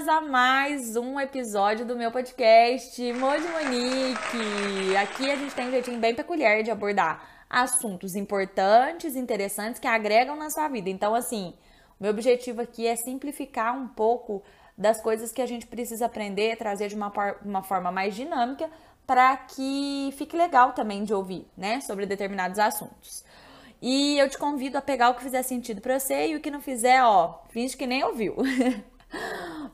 Bem-vindas a mais um episódio do meu podcast Moji Monique. Aqui a gente tem um jeitinho bem peculiar de abordar assuntos importantes, interessantes que agregam na sua vida. Então, assim, meu objetivo aqui é simplificar um pouco das coisas que a gente precisa aprender, trazer de uma, uma forma mais dinâmica para que fique legal também de ouvir, né, sobre determinados assuntos. E eu te convido a pegar o que fizer sentido para você e o que não fizer, ó, finge que nem ouviu.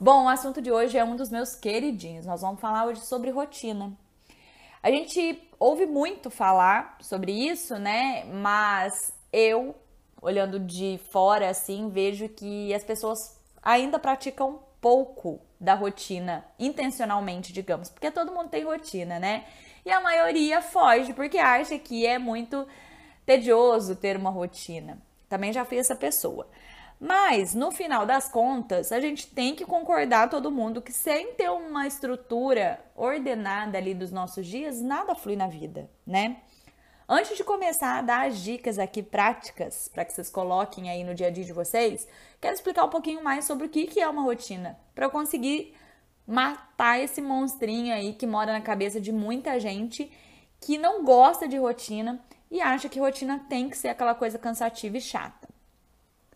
Bom, o assunto de hoje é um dos meus queridinhos. Nós vamos falar hoje sobre rotina. A gente ouve muito falar sobre isso, né? Mas eu, olhando de fora assim, vejo que as pessoas ainda praticam pouco da rotina, intencionalmente, digamos, porque todo mundo tem rotina, né? E a maioria foge porque acha que é muito tedioso ter uma rotina. Também já fui essa pessoa. Mas, no final das contas, a gente tem que concordar todo mundo que sem ter uma estrutura ordenada ali dos nossos dias, nada flui na vida, né? Antes de começar a dar as dicas aqui práticas para que vocês coloquem aí no dia a dia de vocês, quero explicar um pouquinho mais sobre o que é uma rotina, para eu conseguir matar esse monstrinho aí que mora na cabeça de muita gente que não gosta de rotina e acha que rotina tem que ser aquela coisa cansativa e chata.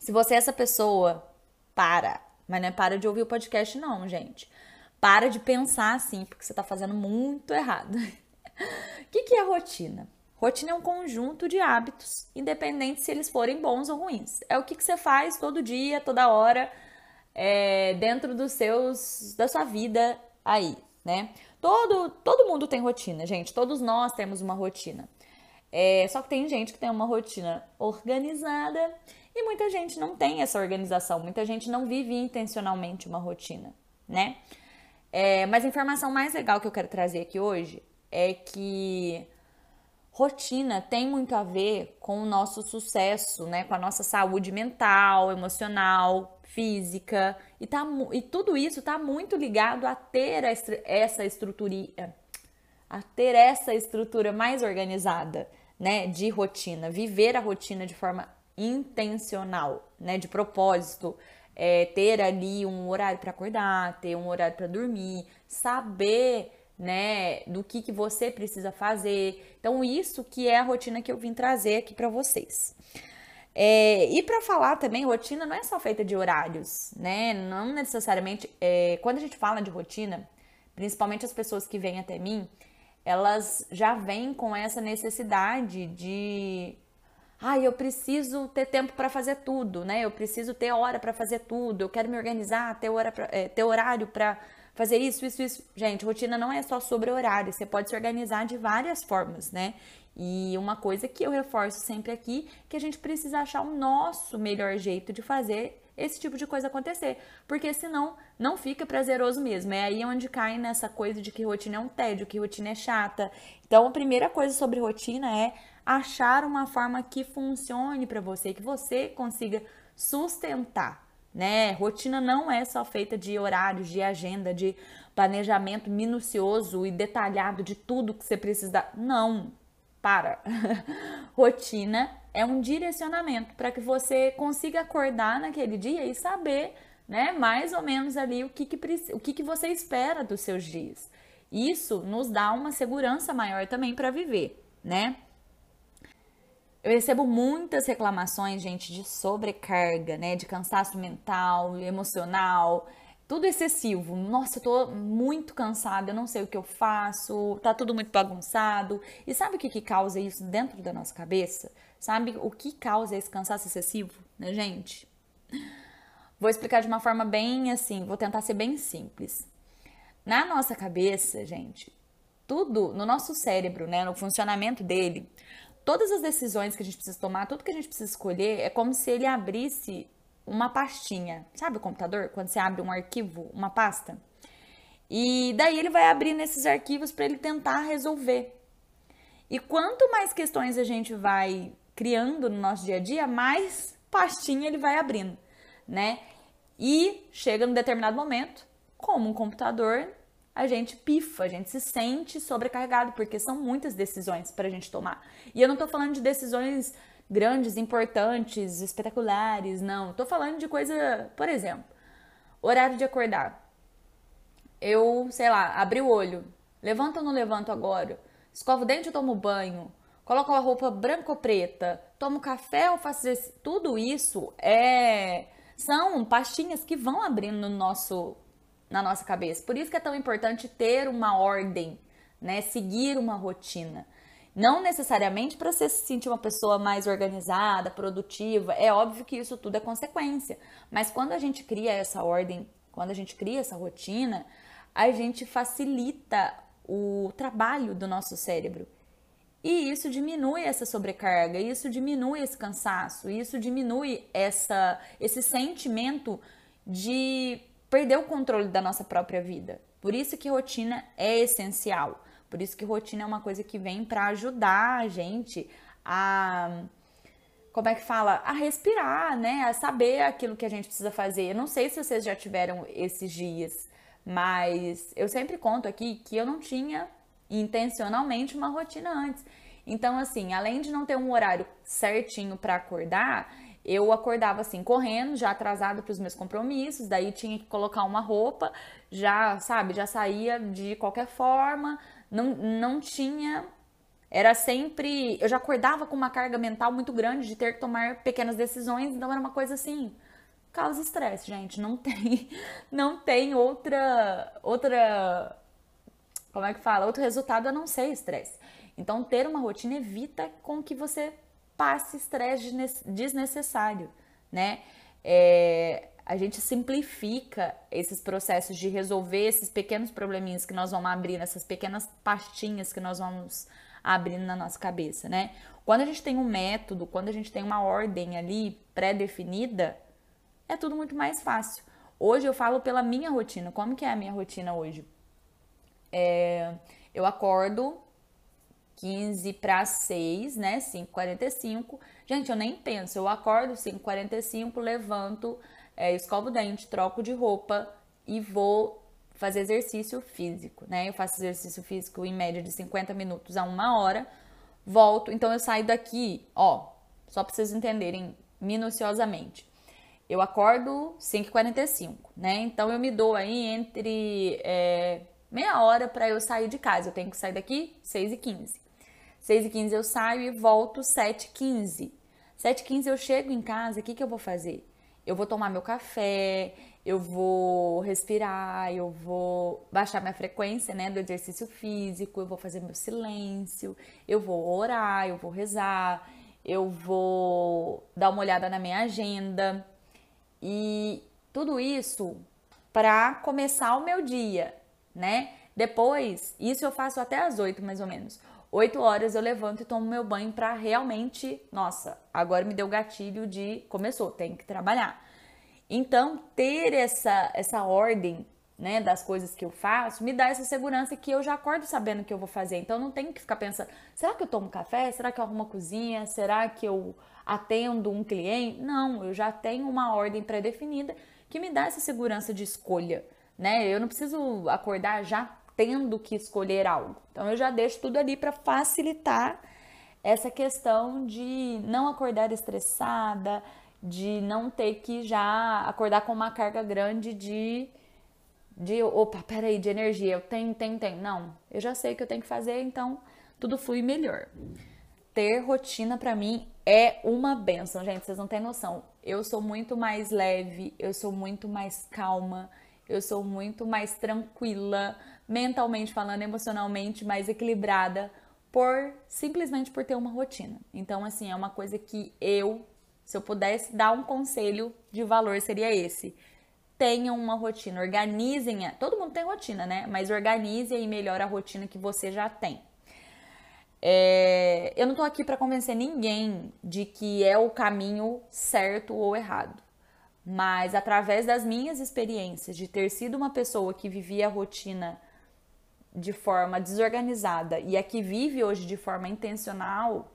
Se você é essa pessoa, para. Mas não é para de ouvir o podcast, não, gente. Para de pensar assim, porque você está fazendo muito errado. O que, que é rotina? Rotina é um conjunto de hábitos, independente se eles forem bons ou ruins. É o que, que você faz todo dia, toda hora, é, dentro dos seus, da sua vida aí, né? Todo, todo mundo tem rotina, gente. Todos nós temos uma rotina. É, só que tem gente que tem uma rotina organizada e muita gente não tem essa organização, muita gente não vive intencionalmente uma rotina, né? É, mas a informação mais legal que eu quero trazer aqui hoje é que rotina tem muito a ver com o nosso sucesso, né? Com a nossa saúde mental, emocional, física. E, tá, e tudo isso está muito ligado a ter essa estrutura, a ter essa estrutura mais organizada né, de rotina, viver a rotina de forma intencional, né, de propósito, é, ter ali um horário para acordar, ter um horário para dormir, saber, né, do que, que você precisa fazer. Então isso que é a rotina que eu vim trazer aqui para vocês. É, e para falar também, rotina não é só feita de horários, né? Não necessariamente. É, quando a gente fala de rotina, principalmente as pessoas que vêm até mim, elas já vêm com essa necessidade de ah, eu preciso ter tempo para fazer tudo, né? Eu preciso ter hora para fazer tudo, eu quero me organizar, ter, hora pra, é, ter horário para fazer isso, isso, isso. Gente, rotina não é só sobre horário, você pode se organizar de várias formas, né? E uma coisa que eu reforço sempre aqui, que a gente precisa achar o nosso melhor jeito de fazer esse tipo de coisa acontecer, porque senão não fica prazeroso mesmo. É aí onde cai nessa coisa de que rotina é um tédio, que rotina é chata. Então, a primeira coisa sobre rotina é achar uma forma que funcione para você, que você consiga sustentar, né? Rotina não é só feita de horários, de agenda, de planejamento minucioso e detalhado de tudo que você precisa. Não, para. Rotina é um direcionamento para que você consiga acordar naquele dia e saber, né, mais ou menos ali o que, que, o que, que você espera dos seus dias. Isso nos dá uma segurança maior também para viver, né? Eu recebo muitas reclamações, gente, de sobrecarga, né, de cansaço mental, emocional, tudo excessivo. Nossa, eu tô muito cansada, eu não sei o que eu faço, tá tudo muito bagunçado. E sabe o que, que causa isso dentro da nossa cabeça? Sabe o que causa esse cansaço excessivo, né, gente? Vou explicar de uma forma bem assim, vou tentar ser bem simples. Na nossa cabeça, gente, tudo no nosso cérebro, né, no funcionamento dele, todas as decisões que a gente precisa tomar, tudo que a gente precisa escolher, é como se ele abrisse uma pastinha. Sabe o computador? Quando você abre um arquivo, uma pasta? E daí ele vai abrir nesses arquivos para ele tentar resolver. E quanto mais questões a gente vai criando no nosso dia a dia, mais pastinha ele vai abrindo, né? E chega num determinado momento, como um computador, a gente pifa, a gente se sente sobrecarregado, porque são muitas decisões para a gente tomar. E eu não estou falando de decisões grandes, importantes, espetaculares, não. Tô falando de coisa, por exemplo, horário de acordar. eu, sei lá, abri o olho, levanto ou não levanto agora? Escovo o dente ou tomo banho? Coloco a roupa branca ou preta? Tomo café ou faço esse... Tudo isso é são pastinhas que vão abrindo no nosso na nossa cabeça. Por isso que é tão importante ter uma ordem, né? Seguir uma rotina. Não necessariamente para você se sentir uma pessoa mais organizada, produtiva. É óbvio que isso tudo é consequência. Mas quando a gente cria essa ordem, quando a gente cria essa rotina, a gente facilita o trabalho do nosso cérebro. E isso diminui essa sobrecarga, isso diminui esse cansaço, isso diminui essa, esse sentimento de perder o controle da nossa própria vida. Por isso que rotina é essencial. Por isso que rotina é uma coisa que vem para ajudar a gente a como é que fala? A respirar, né? A saber aquilo que a gente precisa fazer. Eu não sei se vocês já tiveram esses dias, mas eu sempre conto aqui que eu não tinha intencionalmente uma rotina antes. Então, assim, além de não ter um horário certinho para acordar, eu acordava assim, correndo, já atrasado para os meus compromissos, daí tinha que colocar uma roupa, já, sabe, já saía de qualquer forma, não, não tinha. Era sempre. Eu já acordava com uma carga mental muito grande de ter que tomar pequenas decisões, então era uma coisa assim. Causa estresse, gente. Não tem, não tem outra, outra, como é que fala? Outro resultado a não ser estresse. Então, ter uma rotina evita com que você passe estresse desnecessário, né? É, a gente simplifica esses processos de resolver esses pequenos probleminhas que nós vamos abrir, essas pequenas pastinhas que nós vamos abrindo na nossa cabeça, né? Quando a gente tem um método, quando a gente tem uma ordem ali pré-definida, é tudo muito mais fácil. Hoje eu falo pela minha rotina. Como que é a minha rotina hoje? É, eu acordo 15 para 6, né? 5h45. Gente, eu nem penso. Eu acordo 5h45, levanto, é, escovo o dente, troco de roupa e vou fazer exercício físico, né? Eu faço exercício físico em média de 50 minutos a uma hora. Volto, então eu saio daqui, ó, só para vocês entenderem minuciosamente. Eu acordo 5h45, né? Então eu me dou aí entre é, meia hora para eu sair de casa. Eu tenho que sair daqui 6h15. 6h15 eu saio e volto 7h15. 7h15 eu chego em casa, o que, que eu vou fazer? Eu vou tomar meu café, eu vou respirar, eu vou baixar minha frequência, né, do exercício físico, eu vou fazer meu silêncio, eu vou orar, eu vou rezar, eu vou dar uma olhada na minha agenda e tudo isso para começar o meu dia, né? Depois, isso eu faço até às 8 mais ou menos. 8 horas eu levanto e tomo meu banho para realmente, nossa, agora me deu gatilho de começou, tem que trabalhar. Então, ter essa essa ordem, né, das coisas que eu faço, me dá essa segurança que eu já acordo sabendo o que eu vou fazer. Então, não tenho que ficar pensando, será que eu tomo café? Será que eu arrumo a cozinha? Será que eu atendo um cliente? Não, eu já tenho uma ordem pré-definida que me dá essa segurança de escolha, né? Eu não preciso acordar já tendo que escolher algo. Então eu já deixo tudo ali para facilitar essa questão de não acordar estressada, de não ter que já acordar com uma carga grande de de opa, peraí, de energia, eu tenho, tenho, tenho. Não, eu já sei o que eu tenho que fazer, então tudo flui melhor. Ter rotina para mim é uma benção, gente, vocês não têm noção. Eu sou muito mais leve, eu sou muito mais calma, eu sou muito mais tranquila, mentalmente falando, emocionalmente mais equilibrada por simplesmente por ter uma rotina. Então, assim, é uma coisa que eu, se eu pudesse dar um conselho de valor, seria esse. Tenham uma rotina, organizem. A... Todo mundo tem rotina, né? Mas organize aí melhor a rotina que você já tem. É... Eu não tô aqui para convencer ninguém de que é o caminho certo ou errado. Mas através das minhas experiências de ter sido uma pessoa que vivia a rotina de forma desorganizada e a que vive hoje de forma intencional,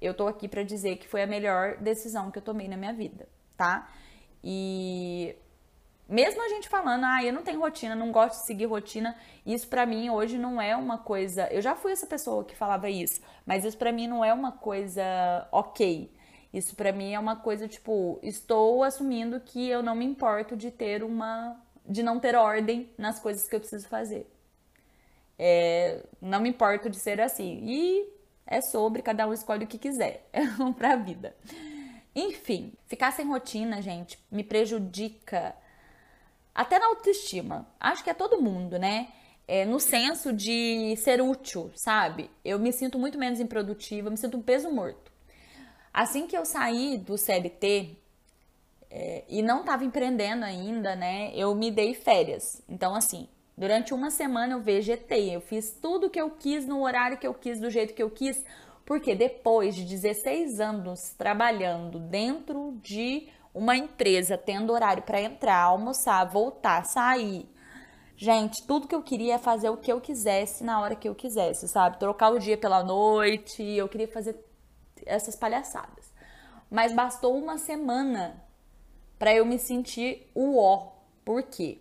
eu tô aqui para dizer que foi a melhor decisão que eu tomei na minha vida, tá? E mesmo a gente falando, ah, eu não tenho rotina, não gosto de seguir rotina, isso para mim hoje não é uma coisa. Eu já fui essa pessoa que falava isso, mas isso para mim não é uma coisa ok. Isso para mim é uma coisa tipo, estou assumindo que eu não me importo de ter uma de não ter ordem nas coisas que eu preciso fazer. É, não me importo de ser assim. E é sobre, cada um escolhe o que quiser para a vida. Enfim, ficar sem rotina, gente, me prejudica até na autoestima. Acho que é todo mundo, né? É, no senso de ser útil, sabe? Eu me sinto muito menos improdutiva, me sinto um peso morto. Assim que eu saí do CLT é, e não estava empreendendo ainda, né? Eu me dei férias. Então, assim, durante uma semana eu vegetei. Eu fiz tudo que eu quis no horário que eu quis, do jeito que eu quis, porque depois de 16 anos trabalhando dentro de uma empresa, tendo horário para entrar, almoçar, voltar, sair, Gente, tudo que eu queria é fazer o que eu quisesse na hora que eu quisesse, sabe? Trocar o dia pela noite, eu queria fazer essas palhaçadas. Mas bastou uma semana para eu me sentir o ó. Por quê?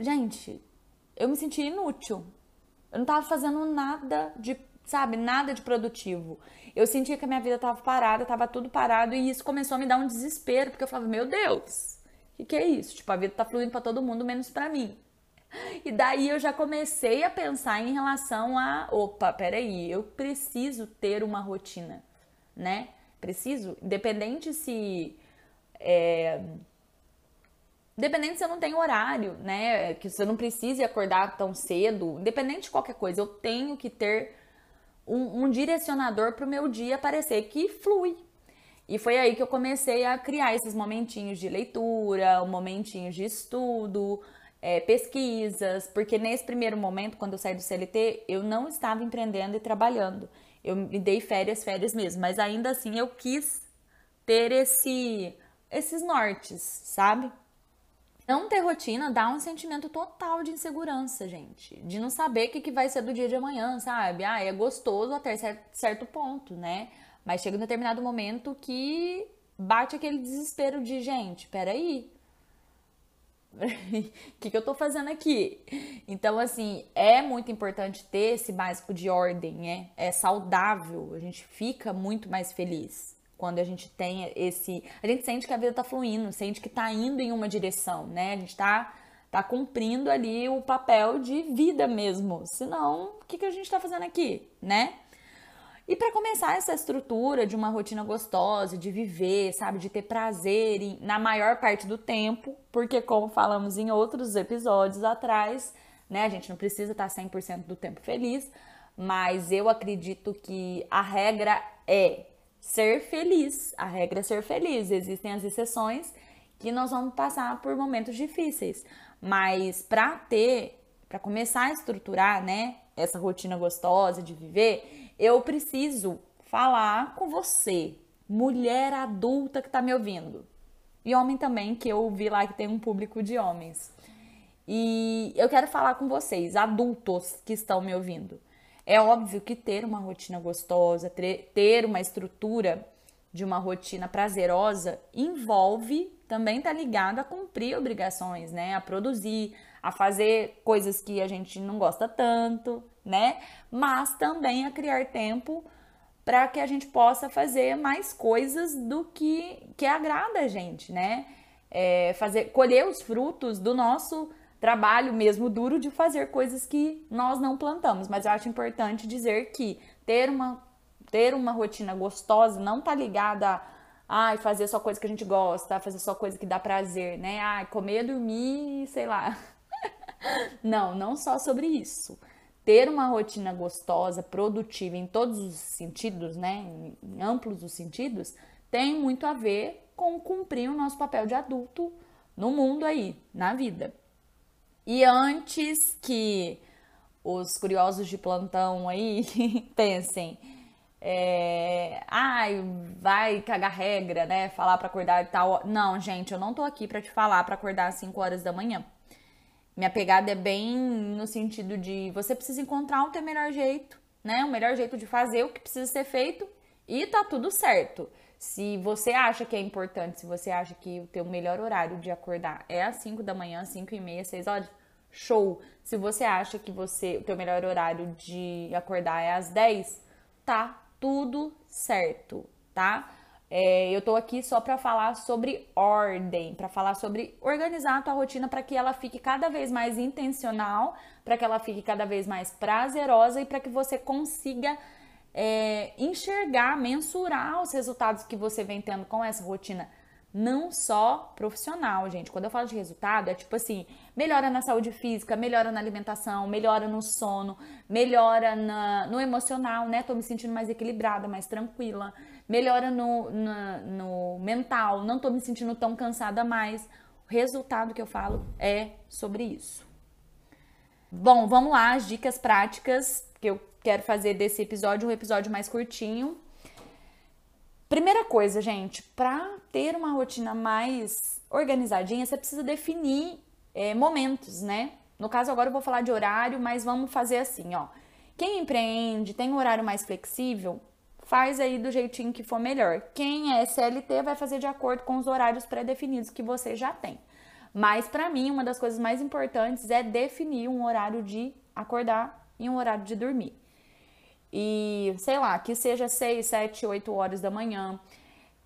Gente, eu me senti inútil. Eu não tava fazendo nada de, sabe, nada de produtivo. Eu sentia que a minha vida tava parada, tava tudo parado e isso começou a me dar um desespero, porque eu falava, meu Deus, o que, que é isso? Tipo, a vida tá fluindo para todo mundo, menos para mim. E daí eu já comecei a pensar em relação a, opa, peraí, eu preciso ter uma rotina, né? Preciso, independente se é, Independente se eu não tenho horário, né? Que você não precise acordar tão cedo, independente de qualquer coisa, eu tenho que ter um, um direcionador para o meu dia parecer que flui, e foi aí que eu comecei a criar esses momentinhos de leitura, momentinhos de estudo, é, pesquisas, porque nesse primeiro momento, quando eu saí do CLT, eu não estava empreendendo e trabalhando. Eu me dei férias, férias mesmo, mas ainda assim eu quis ter esse, esses nortes, sabe? Não ter rotina dá um sentimento total de insegurança, gente. De não saber o que, que vai ser do dia de amanhã, sabe? Ah, é gostoso até certo ponto, né? Mas chega um determinado momento que bate aquele desespero de, gente, peraí. O que, que eu tô fazendo aqui? Então, assim, é muito importante ter esse básico de ordem, né? É saudável, a gente fica muito mais feliz quando a gente tem esse. A gente sente que a vida tá fluindo, sente que tá indo em uma direção, né? A gente tá, tá cumprindo ali o papel de vida mesmo. Senão, o que, que a gente tá fazendo aqui, né? E para começar essa estrutura de uma rotina gostosa, de viver, sabe, de ter prazer em, na maior parte do tempo, porque como falamos em outros episódios atrás, né, a gente não precisa estar 100% do tempo feliz, mas eu acredito que a regra é ser feliz. A regra é ser feliz. Existem as exceções que nós vamos passar por momentos difíceis, mas para ter, para começar a estruturar, né, essa rotina gostosa de viver, eu preciso falar com você, mulher adulta que está me ouvindo. E homem também, que eu vi lá que tem um público de homens. E eu quero falar com vocês, adultos que estão me ouvindo. É óbvio que ter uma rotina gostosa, ter uma estrutura de uma rotina prazerosa envolve também tá ligado a cumprir obrigações, né? A produzir, a fazer coisas que a gente não gosta tanto, né? Mas também a criar tempo para que a gente possa fazer mais coisas do que que agrada a gente, né? É fazer colher os frutos do nosso trabalho mesmo duro de fazer coisas que nós não plantamos. Mas eu acho importante dizer que ter uma ter uma rotina gostosa não tá ligada a fazer só coisa que a gente gosta, fazer só coisa que dá prazer, né? Ai, comer, dormir, sei lá. não, não só sobre isso ter uma rotina gostosa, produtiva em todos os sentidos, né, em amplos os sentidos, tem muito a ver com cumprir o nosso papel de adulto no mundo aí, na vida. E antes que os curiosos de plantão aí pensem, é, ai, vai cagar regra, né? Falar para acordar e tal. Não, gente, eu não tô aqui para te falar para acordar às 5 horas da manhã. Minha pegada é bem no sentido de você precisa encontrar o teu melhor jeito, né? O melhor jeito de fazer o que precisa ser feito e tá tudo certo. Se você acha que é importante, se você acha que o teu melhor horário de acordar é às 5 da manhã, 5 e meia, 6 horas, show. Se você acha que você o teu melhor horário de acordar é às 10, tá tudo certo, tá? É, eu tô aqui só para falar sobre ordem, para falar sobre organizar a tua rotina para que ela fique cada vez mais intencional, para que ela fique cada vez mais prazerosa e para que você consiga é, enxergar, mensurar os resultados que você vem tendo com essa rotina não só profissional, gente. Quando eu falo de resultado, é tipo assim: melhora na saúde física, melhora na alimentação, melhora no sono, melhora na, no emocional, né? Tô me sentindo mais equilibrada, mais tranquila, melhora no, na, no mental, não tô me sentindo tão cansada mais. O resultado que eu falo é sobre isso. Bom, vamos lá, as dicas práticas que eu quero fazer desse episódio, um episódio mais curtinho Primeira coisa, gente, para ter uma rotina mais organizadinha, você precisa definir é, momentos, né? No caso, agora eu vou falar de horário, mas vamos fazer assim, ó. Quem empreende, tem um horário mais flexível, faz aí do jeitinho que for melhor. Quem é CLT vai fazer de acordo com os horários pré-definidos que você já tem. Mas para mim, uma das coisas mais importantes é definir um horário de acordar e um horário de dormir e sei lá, que seja 6, 7, 8 horas da manhã.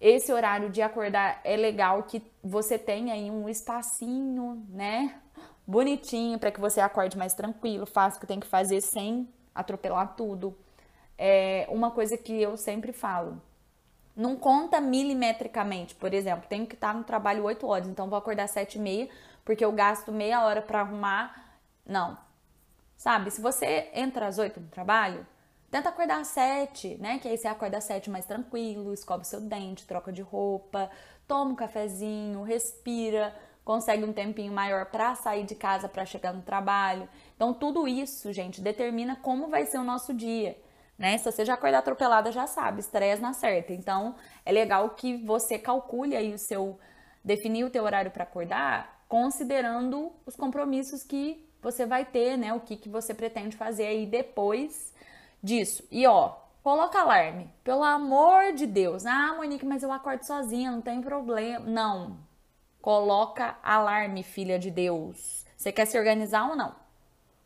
Esse horário de acordar é legal que você tenha aí um espacinho, né? Bonitinho para que você acorde mais tranquilo, faça o que tem que fazer sem atropelar tudo. É uma coisa que eu sempre falo. Não conta milimetricamente, por exemplo, tenho que estar no trabalho 8 horas, então vou acordar 7 e meia, porque eu gasto meia hora para arrumar. Não. Sabe, se você entra às 8 no trabalho, Tenta acordar às sete, né? Que aí você acorda às sete mais tranquilo, escova seu dente, troca de roupa, toma um cafezinho, respira, consegue um tempinho maior para sair de casa para chegar no trabalho. Então tudo isso, gente, determina como vai ser o nosso dia. Né? Se você já acordar atropelada, já sabe, estresse na certa. Então, é legal que você calcule aí o seu definir o teu horário para acordar, considerando os compromissos que você vai ter, né? O que, que você pretende fazer aí depois disso. E ó, coloca alarme. Pelo amor de Deus. Ah, Monique, mas eu acordo sozinha, não tem problema. Não. Coloca alarme, filha de Deus. Você quer se organizar ou não?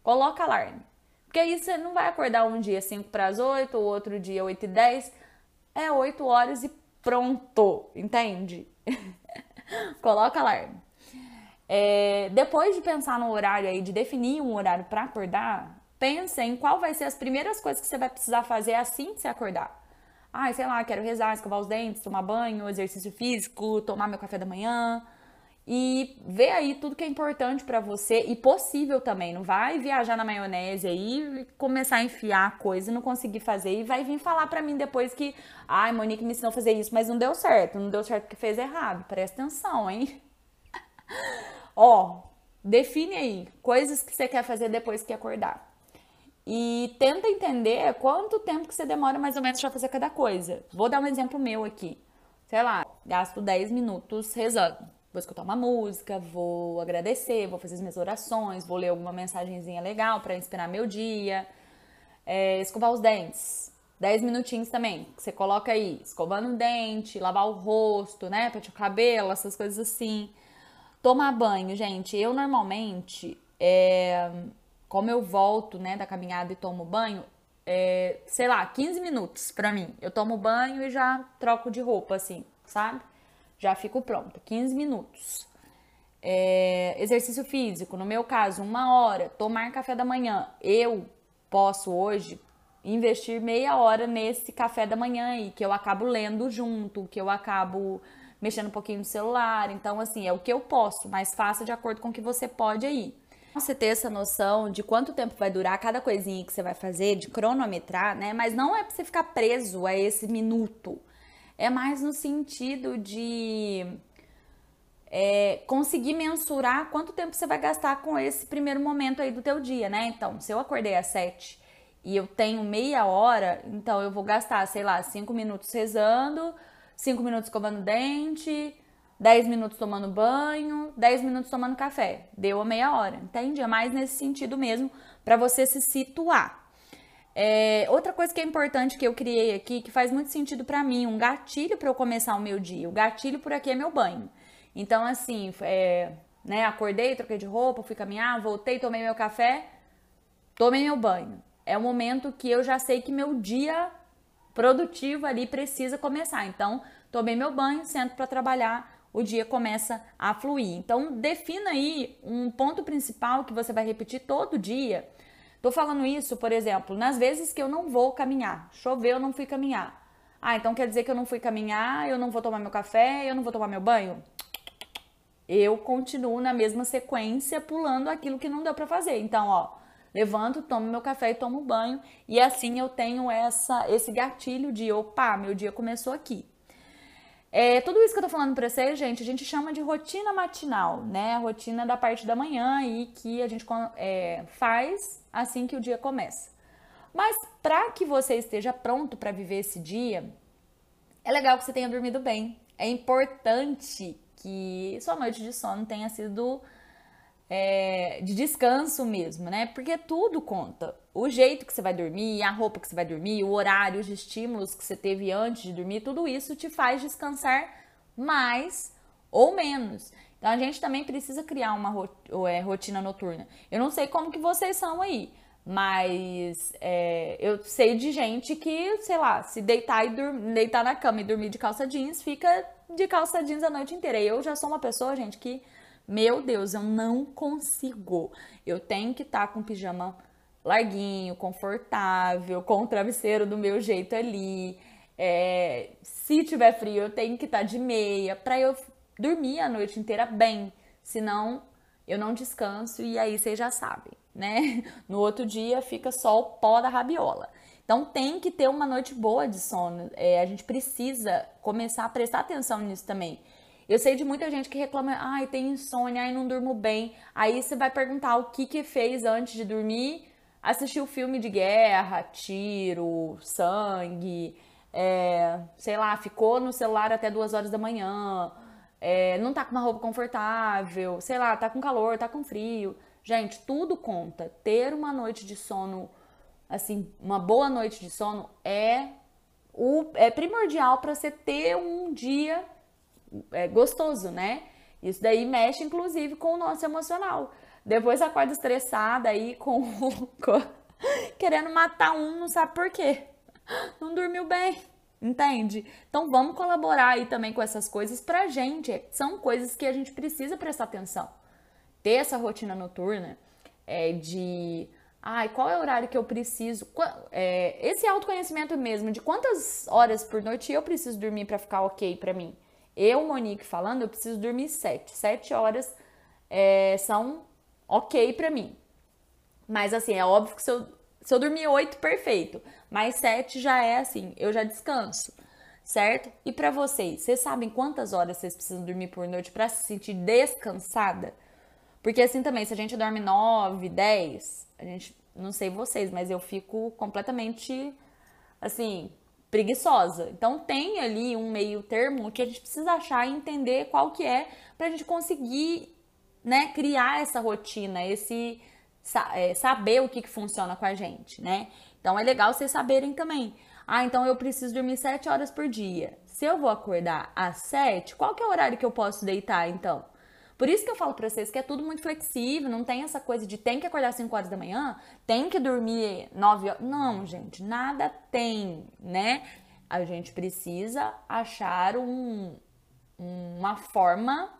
Coloca alarme. Porque aí você não vai acordar um dia 5 para as 8, o outro dia 8 e 10. É 8 horas e pronto, entende? Coloca alarme. É, depois de pensar no horário aí, de definir um horário para acordar, Pensa em qual vai ser as primeiras coisas que você vai precisar fazer assim que você acordar. Ah, sei lá, quero rezar, escovar os dentes, tomar banho, exercício físico, tomar meu café da manhã. E ver aí tudo que é importante para você e possível também. Não vai viajar na maionese aí e começar a enfiar coisa e não conseguir fazer. E vai vir falar para mim depois que, ai, Monique me ensinou a fazer isso, mas não deu certo. Não deu certo porque fez errado. Presta atenção, hein? Ó, define aí coisas que você quer fazer depois que acordar e tenta entender quanto tempo que você demora mais ou menos para fazer cada coisa. Vou dar um exemplo meu aqui. Sei lá, gasto 10 minutos rezando. Vou escutar uma música, vou agradecer, vou fazer as minhas orações, vou ler alguma mensagenzinha legal para inspirar meu dia. É, escovar os dentes. 10 minutinhos também. Você coloca aí, escovando o dente, lavar o rosto, né? Pentear o cabelo, essas coisas assim. Tomar banho, gente. Eu normalmente é, como eu volto, né, da caminhada e tomo banho, é, sei lá, 15 minutos para mim. Eu tomo banho e já troco de roupa, assim, sabe? Já fico pronta. 15 minutos. É, exercício físico, no meu caso, uma hora. Tomar café da manhã. Eu posso hoje investir meia hora nesse café da manhã aí, que eu acabo lendo junto, que eu acabo mexendo um pouquinho no celular. Então, assim, é o que eu posso, mas faça de acordo com o que você pode aí você ter essa noção de quanto tempo vai durar cada coisinha que você vai fazer, de cronometrar, né? Mas não é pra você ficar preso a esse minuto. É mais no sentido de é, conseguir mensurar quanto tempo você vai gastar com esse primeiro momento aí do teu dia, né? Então, se eu acordei às sete e eu tenho meia hora, então eu vou gastar, sei lá, cinco minutos rezando, cinco minutos escovando dente, 10 minutos tomando banho, 10 minutos tomando café. Deu a meia hora, entende? É mais nesse sentido mesmo, para você se situar. É, outra coisa que é importante que eu criei aqui, que faz muito sentido para mim, um gatilho para eu começar o meu dia. O gatilho por aqui é meu banho. Então, assim, é, né, acordei, troquei de roupa, fui caminhar, voltei, tomei meu café, tomei meu banho. É o momento que eu já sei que meu dia produtivo ali precisa começar. Então, tomei meu banho, sento para trabalhar, o dia começa a fluir. Então, defina aí um ponto principal que você vai repetir todo dia. Tô falando isso, por exemplo, nas vezes que eu não vou caminhar. Choveu, eu não fui caminhar. Ah, então quer dizer que eu não fui caminhar, eu não vou tomar meu café, eu não vou tomar meu banho? Eu continuo na mesma sequência, pulando aquilo que não deu para fazer. Então, ó, levanto, tomo meu café e tomo banho, e assim eu tenho essa esse gatilho de, opa, meu dia começou aqui. É, tudo isso que eu tô falando pra vocês, gente, a gente chama de rotina matinal, né? A rotina da parte da manhã e que a gente é, faz assim que o dia começa. Mas para que você esteja pronto para viver esse dia, é legal que você tenha dormido bem. É importante que sua noite de sono tenha sido é, de descanso mesmo, né? Porque tudo conta. O jeito que você vai dormir, a roupa que você vai dormir, o horário, os estímulos que você teve antes de dormir, tudo isso te faz descansar mais ou menos. Então a gente também precisa criar uma é, rotina noturna. Eu não sei como que vocês são aí, mas é, eu sei de gente que, sei lá, se deitar e deitar na cama e dormir de calça jeans, fica de calça jeans a noite inteira. E eu já sou uma pessoa, gente, que meu Deus, eu não consigo. Eu tenho que estar tá com pijama larguinho, confortável, com o travesseiro do meu jeito ali. É, se tiver frio, eu tenho que estar tá de meia para eu dormir a noite inteira bem. Senão, eu não descanso e aí vocês já sabem, né? No outro dia fica só o pó da rabiola. Então tem que ter uma noite boa de sono. É, a gente precisa começar a prestar atenção nisso também. Eu sei de muita gente que reclama, ai, tem insônia, ai, não durmo bem. Aí você vai perguntar o que que fez antes de dormir. Assistiu filme de guerra, tiro, sangue, é, sei lá, ficou no celular até duas horas da manhã, é, não tá com uma roupa confortável, sei lá, tá com calor, tá com frio. Gente, tudo conta. Ter uma noite de sono, assim, uma boa noite de sono é o é primordial para você ter um dia é, gostoso, né? Isso daí mexe, inclusive, com o nosso emocional. Depois acorda estressada aí com, com querendo matar um, não sabe por quê. Não dormiu bem, entende? Então vamos colaborar aí também com essas coisas pra gente. São coisas que a gente precisa prestar atenção. Ter essa rotina noturna é, de ai, qual é o horário que eu preciso? É, esse autoconhecimento mesmo, de quantas horas por noite eu preciso dormir para ficar ok para mim. Eu, Monique, falando, eu preciso dormir sete. Sete horas é, são ok para mim. Mas assim, é óbvio que se eu, se eu dormir oito, perfeito. Mas sete já é assim, eu já descanso, certo? E para vocês, vocês sabem quantas horas vocês precisam dormir por noite para se sentir descansada? Porque assim também, se a gente dorme nove, dez, a gente, não sei vocês, mas eu fico completamente assim, preguiçosa. Então tem ali um meio termo que a gente precisa achar e entender qual que é para a gente conseguir, né, criar essa rotina, esse é, saber o que, que funciona com a gente, né? Então é legal vocês saberem também. Ah, então eu preciso dormir 7 horas por dia. Se eu vou acordar às 7, qual que é o horário que eu posso deitar então? Por isso que eu falo para vocês que é tudo muito flexível, não tem essa coisa de tem que acordar 5 horas da manhã, tem que dormir 9 horas. Não, gente, nada tem, né? A gente precisa achar um, uma forma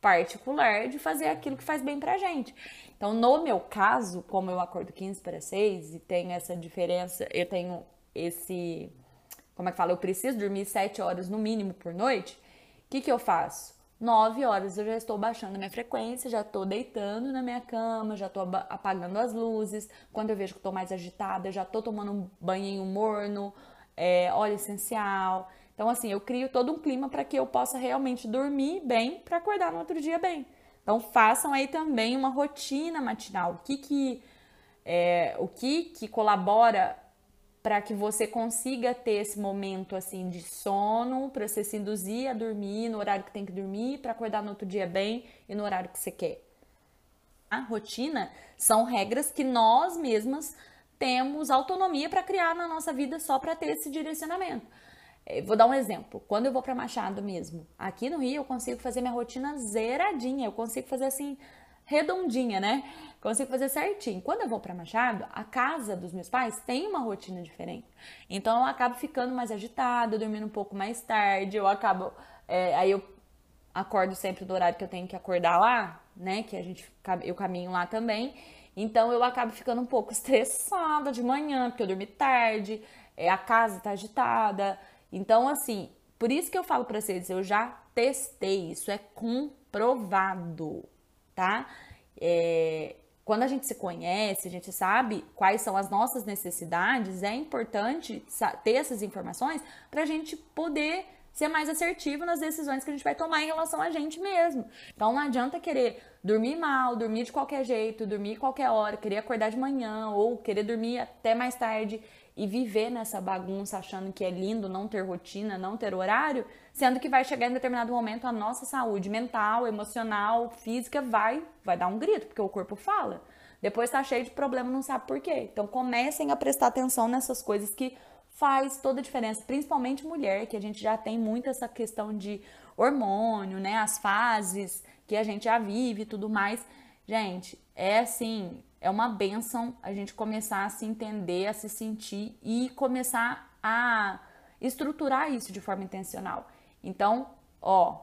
particular de fazer aquilo que faz bem pra gente. Então, no meu caso, como eu acordo 15 para 6 e tenho essa diferença, eu tenho esse. Como é que fala? Eu preciso dormir 7 horas no mínimo por noite. O que, que eu faço? 9 horas eu já estou baixando a minha frequência, já estou deitando na minha cama, já estou apagando as luzes. Quando eu vejo que estou mais agitada, já estou tomando um banho morno, é, óleo essencial. Então, assim, eu crio todo um clima para que eu possa realmente dormir bem para acordar no outro dia bem. Então, façam aí também uma rotina matinal. O que que, é, o que, que colabora para que você consiga ter esse momento assim de sono, para você se induzir a dormir no horário que tem que dormir, para acordar no outro dia bem e no horário que você quer. A rotina são regras que nós mesmas temos autonomia para criar na nossa vida só para ter esse direcionamento. É, vou dar um exemplo. Quando eu vou para Machado mesmo, aqui no Rio eu consigo fazer minha rotina zeradinha. Eu consigo fazer assim redondinha, né? Consigo fazer certinho. Quando eu vou para Machado, a casa dos meus pais tem uma rotina diferente. Então eu acabo ficando mais agitada, dormindo um pouco mais tarde, eu acabo. É, aí eu acordo sempre do horário que eu tenho que acordar lá, né? Que a gente eu caminho lá também. Então eu acabo ficando um pouco estressada de manhã, porque eu dormi tarde, é, a casa tá agitada. Então, assim, por isso que eu falo para vocês, eu já testei, isso é comprovado, tá? É, quando a gente se conhece, a gente sabe quais são as nossas necessidades, é importante ter essas informações para a gente poder ser mais assertivo nas decisões que a gente vai tomar em relação a gente mesmo. Então não adianta querer dormir mal, dormir de qualquer jeito, dormir qualquer hora, querer acordar de manhã ou querer dormir até mais tarde e viver nessa bagunça achando que é lindo não ter rotina, não ter horário, sendo que vai chegar em determinado momento a nossa saúde mental, emocional, física vai vai dar um grito, porque o corpo fala. Depois tá cheio de problema, não sabe por quê. Então comecem a prestar atenção nessas coisas que faz toda a diferença, principalmente mulher, que a gente já tem muito essa questão de hormônio, né, as fases que a gente já vive e tudo mais. Gente, é assim, é uma benção a gente começar a se entender, a se sentir e começar a estruturar isso de forma intencional. Então, ó,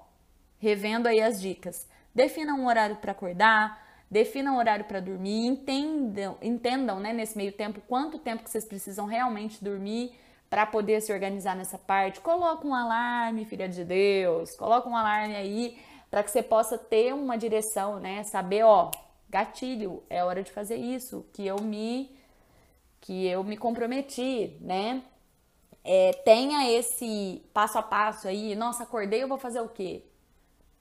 revendo aí as dicas. Defina um horário para acordar, defina um horário para dormir, entendam, entendam, né, nesse meio tempo quanto tempo que vocês precisam realmente dormir para poder se organizar nessa parte. Coloca um alarme, filha de Deus, coloca um alarme aí para que você possa ter uma direção, né? Saber, ó, gatilho, é hora de fazer isso, que eu me que eu me comprometi, né? É, tenha esse passo a passo aí, nossa, acordei, eu vou fazer o quê?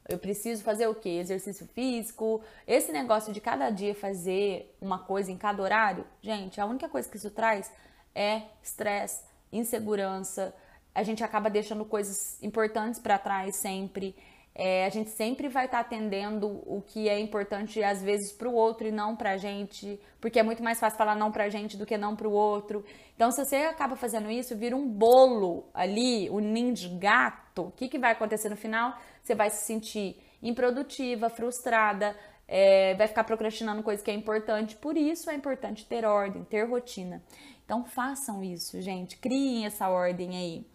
Eu preciso fazer o quê? Exercício físico. Esse negócio de cada dia fazer uma coisa em cada horário, gente, a única coisa que isso traz é estresse, insegurança. A gente acaba deixando coisas importantes para trás sempre. É, a gente sempre vai estar tá atendendo o que é importante, às vezes, para o outro e não para a gente, porque é muito mais fácil falar não para a gente do que não para o outro. Então, se você acaba fazendo isso, vira um bolo ali, o um ninho de gato, o que, que vai acontecer no final? Você vai se sentir improdutiva, frustrada, é, vai ficar procrastinando coisa que é importante. Por isso é importante ter ordem, ter rotina. Então, façam isso, gente. Criem essa ordem aí.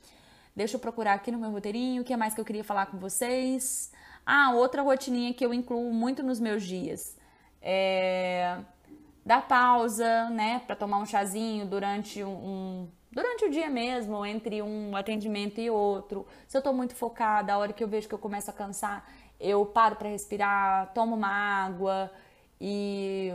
Deixa eu procurar aqui no meu roteirinho. O que mais que eu queria falar com vocês? Ah, outra rotininha que eu incluo muito nos meus dias. É dar pausa, né, para tomar um chazinho durante um, durante o dia mesmo, entre um atendimento e outro. Se eu tô muito focada, a hora que eu vejo que eu começo a cansar, eu paro para respirar, tomo uma água e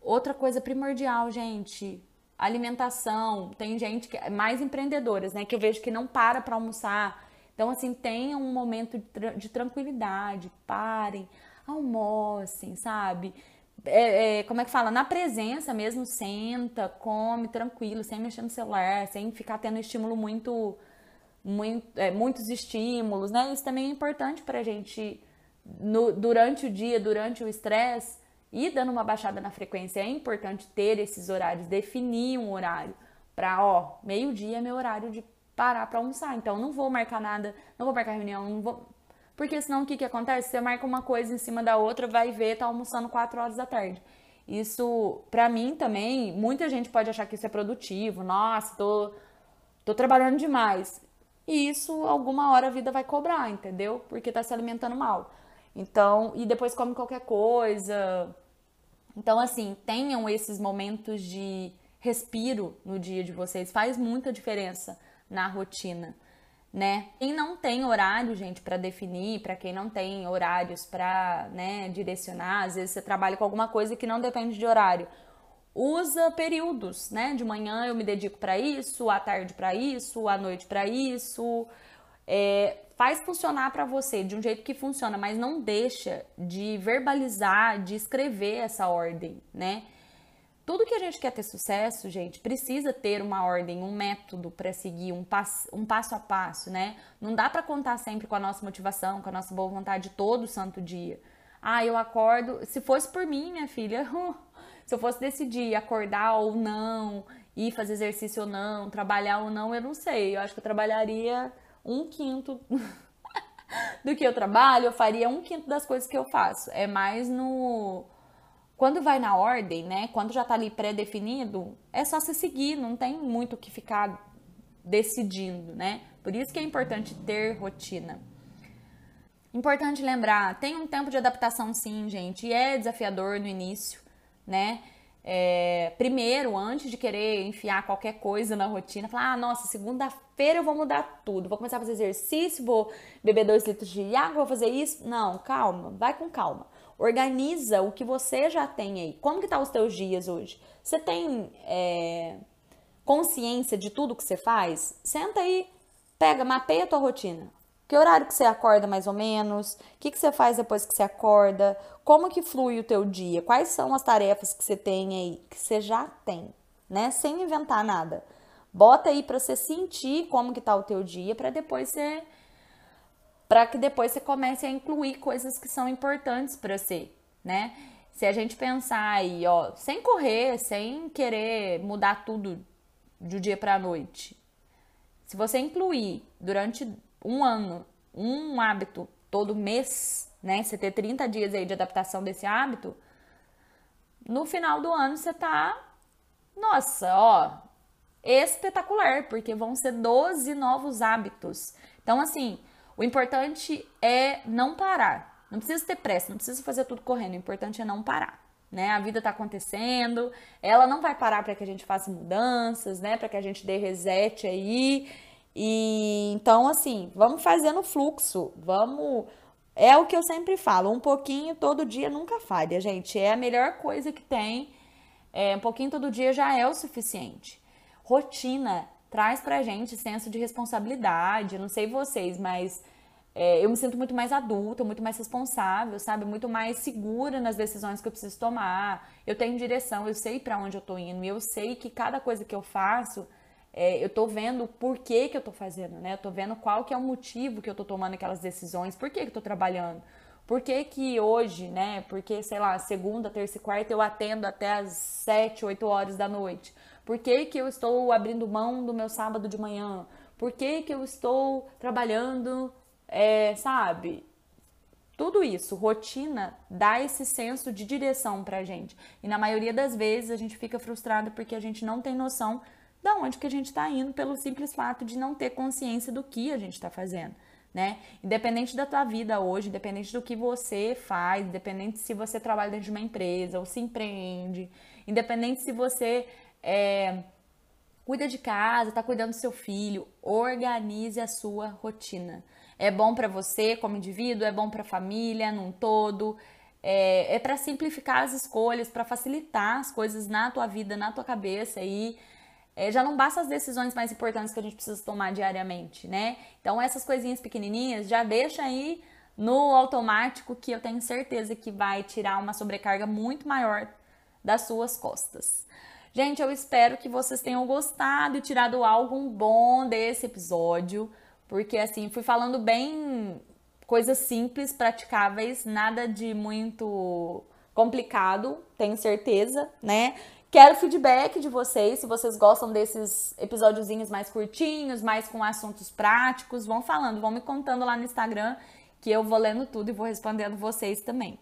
outra coisa primordial, gente, alimentação. Tem gente que é mais empreendedoras, né? Que eu vejo que não para para almoçar. Então, assim, tenham um momento de tranquilidade, parem, almocem, sabe? É, é, como é que fala? Na presença mesmo, senta, come tranquilo, sem mexer no celular, sem ficar tendo estímulo muito, muito é, muitos estímulos, né? Isso também é importante pra gente no, durante o dia, durante o estresse, e dando uma baixada na frequência. É importante ter esses horários, definir um horário para, ó, meio-dia é meu horário de parar para almoçar. Então não vou marcar nada, não vou marcar reunião, não vou. Porque senão o que, que acontece? Você marca uma coisa em cima da outra, vai ver, tá almoçando 4 horas da tarde. Isso, para mim também, muita gente pode achar que isso é produtivo. Nossa, tô, tô trabalhando demais. E isso, alguma hora a vida vai cobrar, entendeu? Porque tá se alimentando mal. Então, e depois come qualquer coisa, então, assim, tenham esses momentos de respiro no dia de vocês, faz muita diferença na rotina, né? Quem não tem horário, gente, para definir, para quem não tem horários para, né, direcionar, às vezes você trabalha com alguma coisa que não depende de horário. Usa períodos, né? De manhã eu me dedico para isso, à tarde para isso, à noite para isso. É, faz funcionar para você de um jeito que funciona, mas não deixa de verbalizar, de escrever essa ordem, né? Tudo que a gente quer ter sucesso, gente, precisa ter uma ordem, um método para seguir, um passo, um passo a passo, né? Não dá para contar sempre com a nossa motivação, com a nossa boa vontade todo santo dia. Ah, eu acordo. Se fosse por mim, minha filha, se eu fosse decidir acordar ou não, ir fazer exercício ou não, trabalhar ou não, eu não sei. Eu acho que eu trabalharia um quinto do que eu trabalho, eu faria um quinto das coisas que eu faço. É mais no. Quando vai na ordem, né? Quando já tá ali pré-definido, é só se seguir, não tem muito o que ficar decidindo, né? Por isso que é importante ter rotina. Importante lembrar, tem um tempo de adaptação sim, gente, e é desafiador no início, né? É, primeiro, antes de querer enfiar qualquer coisa na rotina, falar, ah, nossa, segunda-feira eu vou mudar tudo, vou começar a fazer exercício, vou beber dois litros de água, vou fazer isso. Não, calma, vai com calma. Organiza o que você já tem aí. Como que tá os teus dias hoje? Você tem é, consciência de tudo que você faz? Senta aí, pega, mapeia a tua rotina. Que horário que você acorda mais ou menos? O que, que você faz depois que você acorda? Como que flui o teu dia? Quais são as tarefas que você tem aí, que você já tem, né? Sem inventar nada. Bota aí para você sentir como que tá o teu dia para depois você para que depois você comece a incluir coisas que são importantes para você, né? Se a gente pensar aí, ó, sem correr, sem querer mudar tudo do dia para noite. Se você incluir durante um ano, um hábito todo mês, né? Você ter 30 dias aí de adaptação desse hábito, no final do ano você tá, nossa, ó, espetacular, porque vão ser 12 novos hábitos. Então, assim, o importante é não parar. Não precisa ter pressa, não precisa fazer tudo correndo. O importante é não parar. Né? A vida está acontecendo, ela não vai parar para que a gente faça mudanças, né? Para que a gente dê reset aí e então, assim, vamos fazendo fluxo, vamos. É o que eu sempre falo, um pouquinho todo dia nunca falha, gente. É a melhor coisa que tem. É, um pouquinho todo dia já é o suficiente. Rotina traz pra gente senso de responsabilidade. Não sei vocês, mas é, eu me sinto muito mais adulta, muito mais responsável, sabe? Muito mais segura nas decisões que eu preciso tomar. Eu tenho direção, eu sei para onde eu tô indo, e eu sei que cada coisa que eu faço é, eu tô vendo por que, que eu tô fazendo, né? Eu tô vendo qual que é o motivo que eu tô tomando aquelas decisões, por que, que eu tô trabalhando. Por que, que hoje, né? Porque, sei lá, segunda, terça e quarta eu atendo até as 7, 8 horas da noite. Por que, que eu estou abrindo mão do meu sábado de manhã? Por que, que eu estou trabalhando, é, sabe? Tudo isso, rotina, dá esse senso de direção pra gente. E na maioria das vezes a gente fica frustrado porque a gente não tem noção da onde que a gente está indo pelo simples fato de não ter consciência do que a gente está fazendo, né? Independente da tua vida hoje, independente do que você faz, independente se você trabalha dentro de uma empresa ou se empreende, independente se você é, cuida de casa, está cuidando do seu filho, organize a sua rotina. É bom para você como indivíduo, é bom para a família num todo. É, é para simplificar as escolhas, para facilitar as coisas na tua vida, na tua cabeça e é, já não basta as decisões mais importantes que a gente precisa tomar diariamente, né? Então essas coisinhas pequenininhas já deixa aí no automático que eu tenho certeza que vai tirar uma sobrecarga muito maior das suas costas. Gente, eu espero que vocês tenham gostado e tirado algo bom desse episódio, porque assim, fui falando bem coisas simples, praticáveis, nada de muito complicado, tenho certeza, né? Quero feedback de vocês, se vocês gostam desses episódiozinhos mais curtinhos, mais com assuntos práticos, vão falando, vão me contando lá no Instagram, que eu vou lendo tudo e vou respondendo vocês também.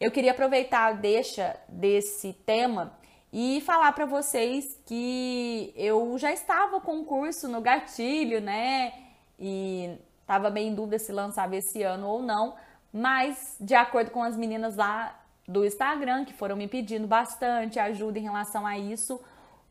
Eu queria aproveitar a deixa desse tema e falar para vocês que eu já estava com um curso no gatilho, né? E estava bem em dúvida se lançava esse ano ou não, mas de acordo com as meninas lá do Instagram, que foram me pedindo bastante ajuda em relação a isso,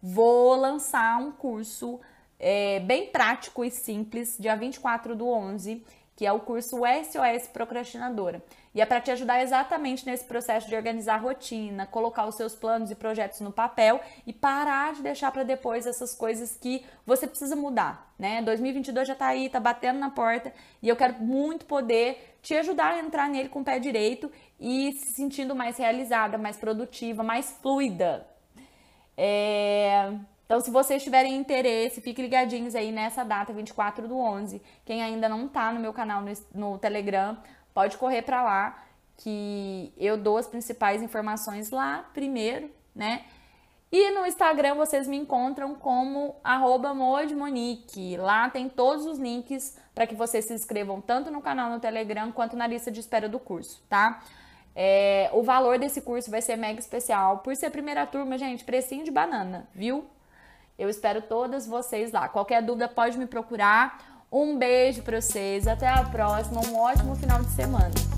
vou lançar um curso é, bem prático e simples, dia 24 do 11, que é o curso SOS Procrastinadora. E é para te ajudar exatamente nesse processo de organizar a rotina, colocar os seus planos e projetos no papel e parar de deixar para depois essas coisas que você precisa mudar, né? 2022 já está aí, está batendo na porta e eu quero muito poder te ajudar a entrar nele com o pé direito e se sentindo mais realizada, mais produtiva, mais fluida. É... Então, se vocês tiverem interesse, fiquem ligadinhos aí nessa data, 24 do 11. Quem ainda não tá no meu canal no, no Telegram, pode correr para lá, que eu dou as principais informações lá primeiro, né? E no Instagram vocês me encontram como modmonique. Lá tem todos os links para que vocês se inscrevam tanto no canal no Telegram quanto na lista de espera do curso, tá? É, o valor desse curso vai ser mega especial. Por ser primeira turma, gente, precinho de banana, viu? Eu espero todas vocês lá. Qualquer dúvida pode me procurar. Um beijo para vocês. Até a próxima. Um ótimo final de semana.